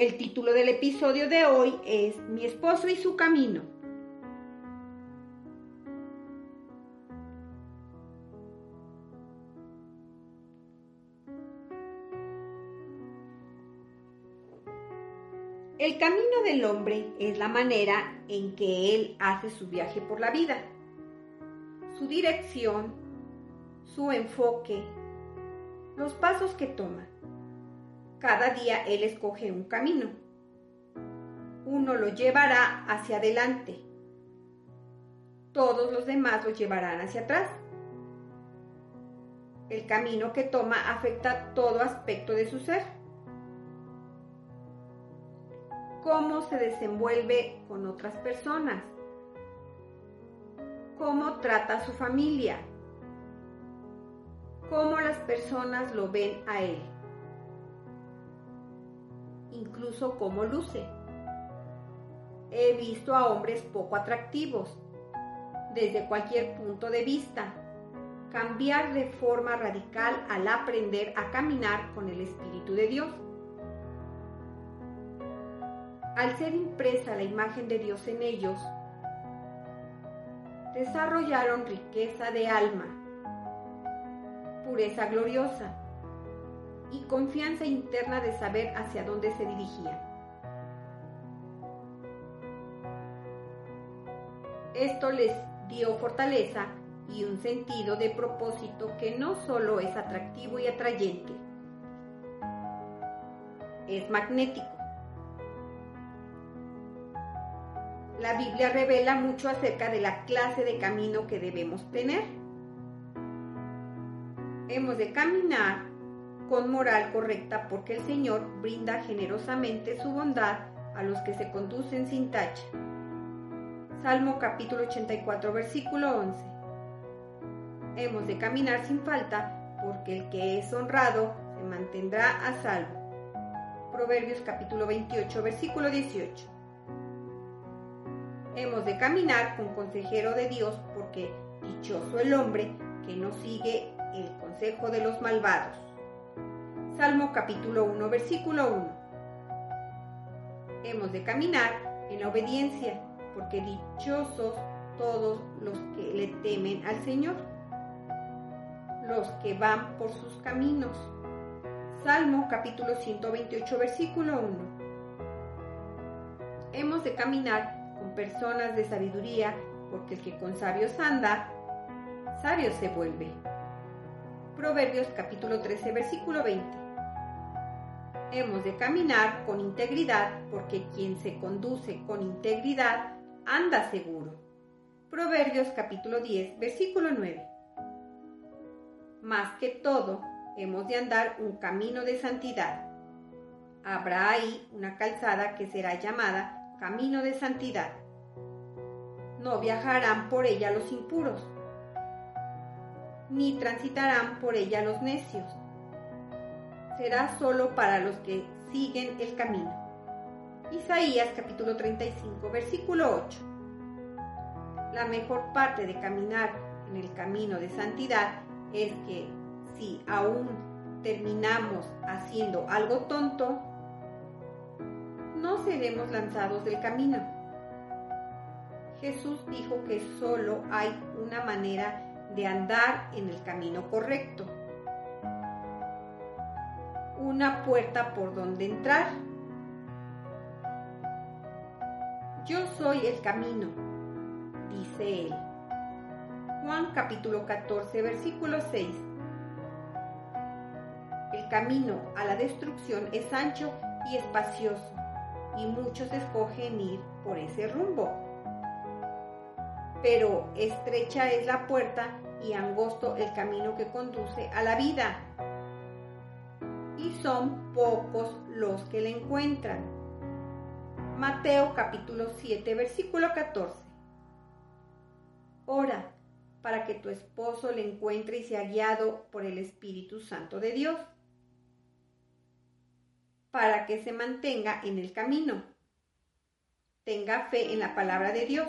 El título del episodio de hoy es Mi esposo y su camino. El camino del hombre es la manera en que él hace su viaje por la vida, su dirección, su enfoque, los pasos que toma. Cada día Él escoge un camino. Uno lo llevará hacia adelante. Todos los demás lo llevarán hacia atrás. El camino que toma afecta todo aspecto de su ser. Cómo se desenvuelve con otras personas. Cómo trata a su familia. Cómo las personas lo ven a él incluso cómo luce. He visto a hombres poco atractivos, desde cualquier punto de vista, cambiar de forma radical al aprender a caminar con el Espíritu de Dios. Al ser impresa la imagen de Dios en ellos, desarrollaron riqueza de alma, pureza gloriosa, y confianza interna de saber hacia dónde se dirigía. Esto les dio fortaleza y un sentido de propósito que no solo es atractivo y atrayente, es magnético. La Biblia revela mucho acerca de la clase de camino que debemos tener. Hemos de caminar con moral correcta porque el Señor brinda generosamente su bondad a los que se conducen sin tacha. Salmo capítulo 84 versículo 11. Hemos de caminar sin falta porque el que es honrado se mantendrá a salvo. Proverbios capítulo 28 versículo 18. Hemos de caminar con consejero de Dios porque dichoso el hombre que no sigue el consejo de los malvados. Salmo capítulo 1, versículo 1. Hemos de caminar en la obediencia, porque dichosos todos los que le temen al Señor, los que van por sus caminos. Salmo capítulo 128, versículo 1. Hemos de caminar con personas de sabiduría, porque el que con sabios anda, sabio se vuelve. Proverbios capítulo 13, versículo 20 hemos de caminar con integridad porque quien se conduce con integridad anda seguro. Proverbios capítulo 10, versículo 9. Más que todo, hemos de andar un camino de santidad. Habrá ahí una calzada que será llamada camino de santidad. No viajarán por ella los impuros, ni transitarán por ella los necios será solo para los que siguen el camino. Isaías capítulo 35, versículo 8. La mejor parte de caminar en el camino de santidad es que si aún terminamos haciendo algo tonto, no seremos lanzados del camino. Jesús dijo que solo hay una manera de andar en el camino correcto una puerta por donde entrar. Yo soy el camino, dice él. Juan capítulo 14, versículo 6. El camino a la destrucción es ancho y espacioso, y muchos escogen ir por ese rumbo. Pero estrecha es la puerta y angosto el camino que conduce a la vida son pocos los que le encuentran. Mateo capítulo 7 versículo 14. Ora para que tu esposo le encuentre y sea guiado por el Espíritu Santo de Dios, para que se mantenga en el camino. Tenga fe en la palabra de Dios.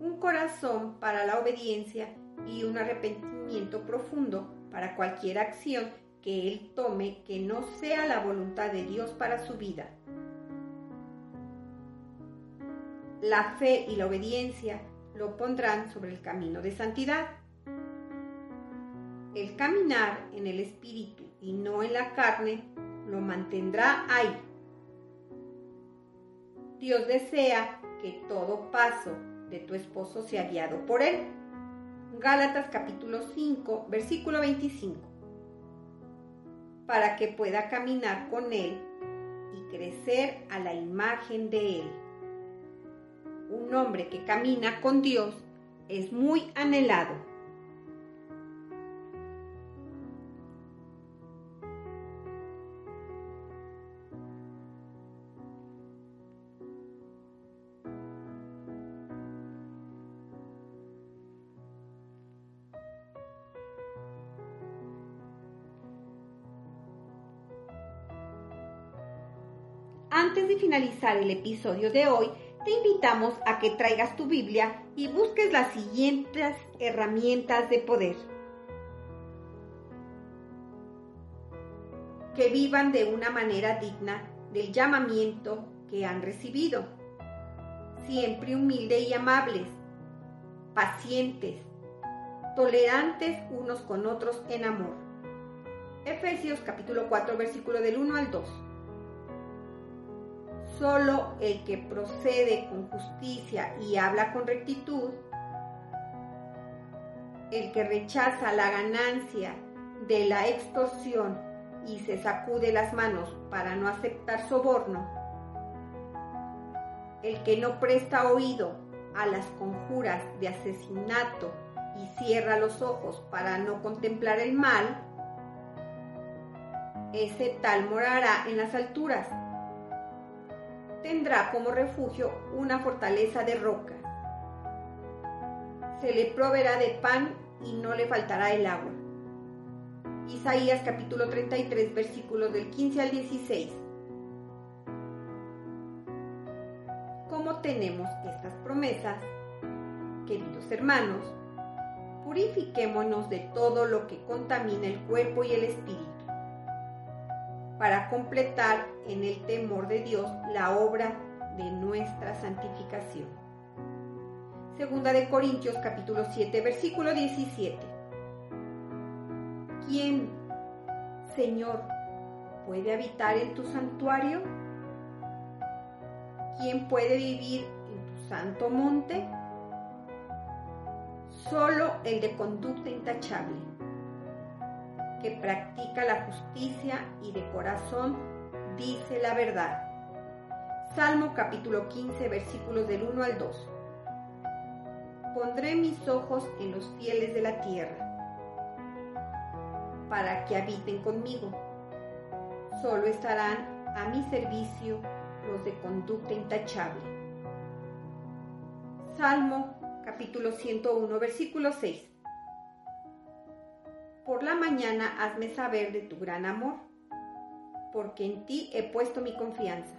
Un corazón para la obediencia y un arrepentimiento profundo para cualquier acción que él tome que no sea la voluntad de Dios para su vida. La fe y la obediencia lo pondrán sobre el camino de santidad. El caminar en el espíritu y no en la carne lo mantendrá ahí. Dios desea que todo paso de tu esposo sea guiado por él. Gálatas capítulo 5, versículo 25. Para que pueda caminar con él y crecer a la imagen de él un hombre que camina con Dios es muy anhelado. Antes de finalizar el episodio de hoy, te invitamos a que traigas tu Biblia y busques las siguientes herramientas de poder. Que vivan de una manera digna del llamamiento que han recibido. Siempre humildes y amables, pacientes, tolerantes unos con otros en amor. Efesios capítulo 4 versículo del 1 al 2. Solo el que procede con justicia y habla con rectitud, el que rechaza la ganancia de la extorsión y se sacude las manos para no aceptar soborno, el que no presta oído a las conjuras de asesinato y cierra los ojos para no contemplar el mal, ese tal morará en las alturas tendrá como refugio una fortaleza de roca. Se le proveerá de pan y no le faltará el agua. Isaías capítulo 33 versículos del 15 al 16. Como tenemos estas promesas, queridos hermanos, purifiquémonos de todo lo que contamina el cuerpo y el espíritu para completar en el temor de Dios la obra de nuestra santificación. Segunda de Corintios capítulo 7 versículo 17. ¿Quién, Señor, puede habitar en tu santuario? ¿Quién puede vivir en tu santo monte? Solo el de conducta intachable que practica la justicia y de corazón dice la verdad. Salmo capítulo 15 versículos del 1 al 2. Pondré mis ojos en los fieles de la tierra, para que habiten conmigo. Solo estarán a mi servicio los de conducta intachable. Salmo capítulo 101 versículo 6 por la mañana hazme saber de tu gran amor, porque en ti he puesto mi confianza.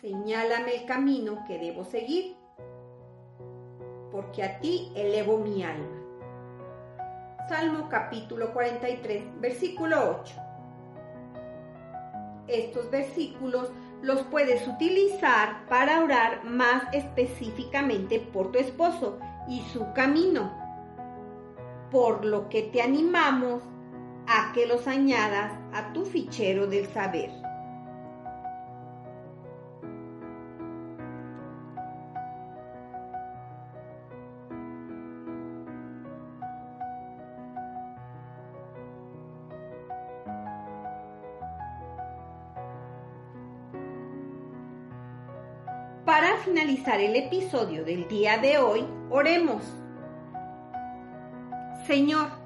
Señálame el camino que debo seguir, porque a ti elevo mi alma. Salmo capítulo 43, versículo 8. Estos versículos los puedes utilizar para orar más específicamente por tu esposo y su camino por lo que te animamos a que los añadas a tu fichero del saber. Para finalizar el episodio del día de hoy, oremos. Señor,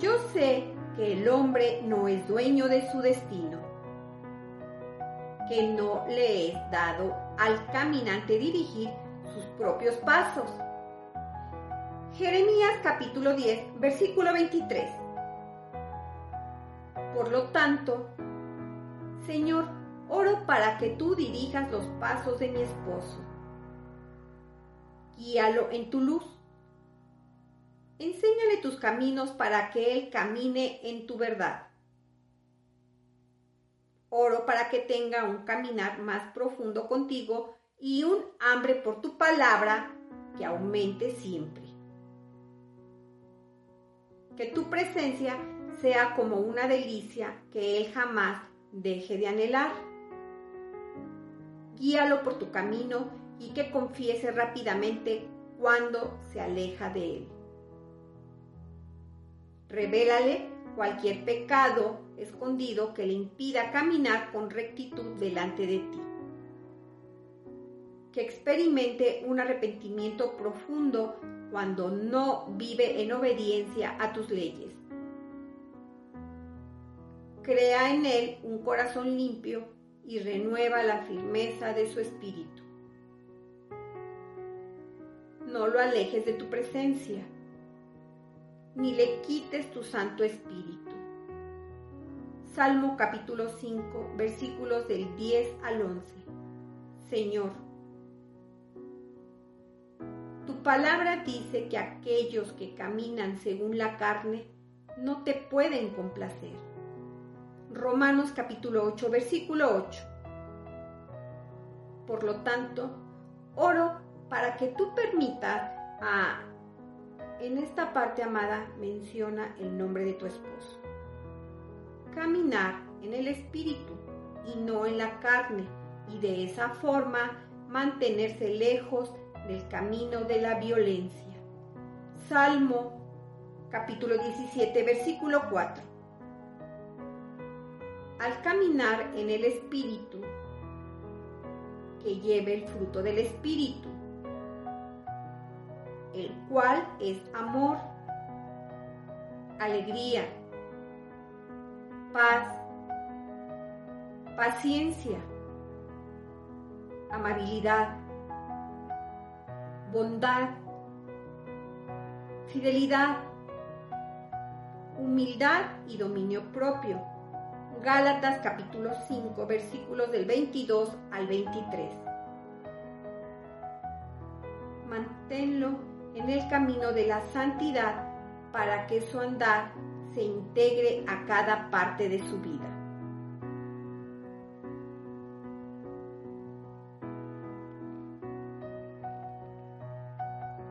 yo sé que el hombre no es dueño de su destino, que no le es dado al caminante dirigir sus propios pasos. Jeremías capítulo 10, versículo 23. Por lo tanto, Señor, oro para que tú dirijas los pasos de mi esposo. Guíalo en tu luz. Enséñale tus caminos para que él camine en tu verdad. Oro para que tenga un caminar más profundo contigo y un hambre por tu palabra que aumente siempre. Que tu presencia sea como una delicia que Él jamás deje de anhelar. Guíalo por tu camino y que confiese rápidamente cuando se aleja de Él. Revélale cualquier pecado escondido que le impida caminar con rectitud delante de ti. Que experimente un arrepentimiento profundo cuando no vive en obediencia a tus leyes crea en él un corazón limpio y renueva la firmeza de su espíritu. No lo alejes de tu presencia, ni le quites tu Santo Espíritu. Salmo capítulo 5, versículos del 10 al 11. Señor, tu palabra dice que aquellos que caminan según la carne no te pueden complacer Romanos capítulo 8, versículo 8. Por lo tanto, oro para que tú permitas a... En esta parte, amada, menciona el nombre de tu esposo. Caminar en el espíritu y no en la carne, y de esa forma mantenerse lejos del camino de la violencia. Salmo capítulo 17, versículo 4 al caminar en el Espíritu, que lleve el fruto del Espíritu, el cual es amor, alegría, paz, paciencia, amabilidad, bondad, fidelidad, humildad y dominio propio Gálatas capítulo 5 versículos del 22 al 23. Manténlo en el camino de la santidad para que su andar se integre a cada parte de su vida.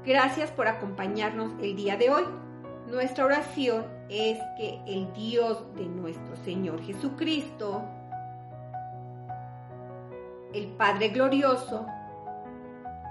Gracias por acompañarnos el día de hoy. Nuestra oración es que el Dios de nuestro Señor Jesucristo, el Padre Glorioso,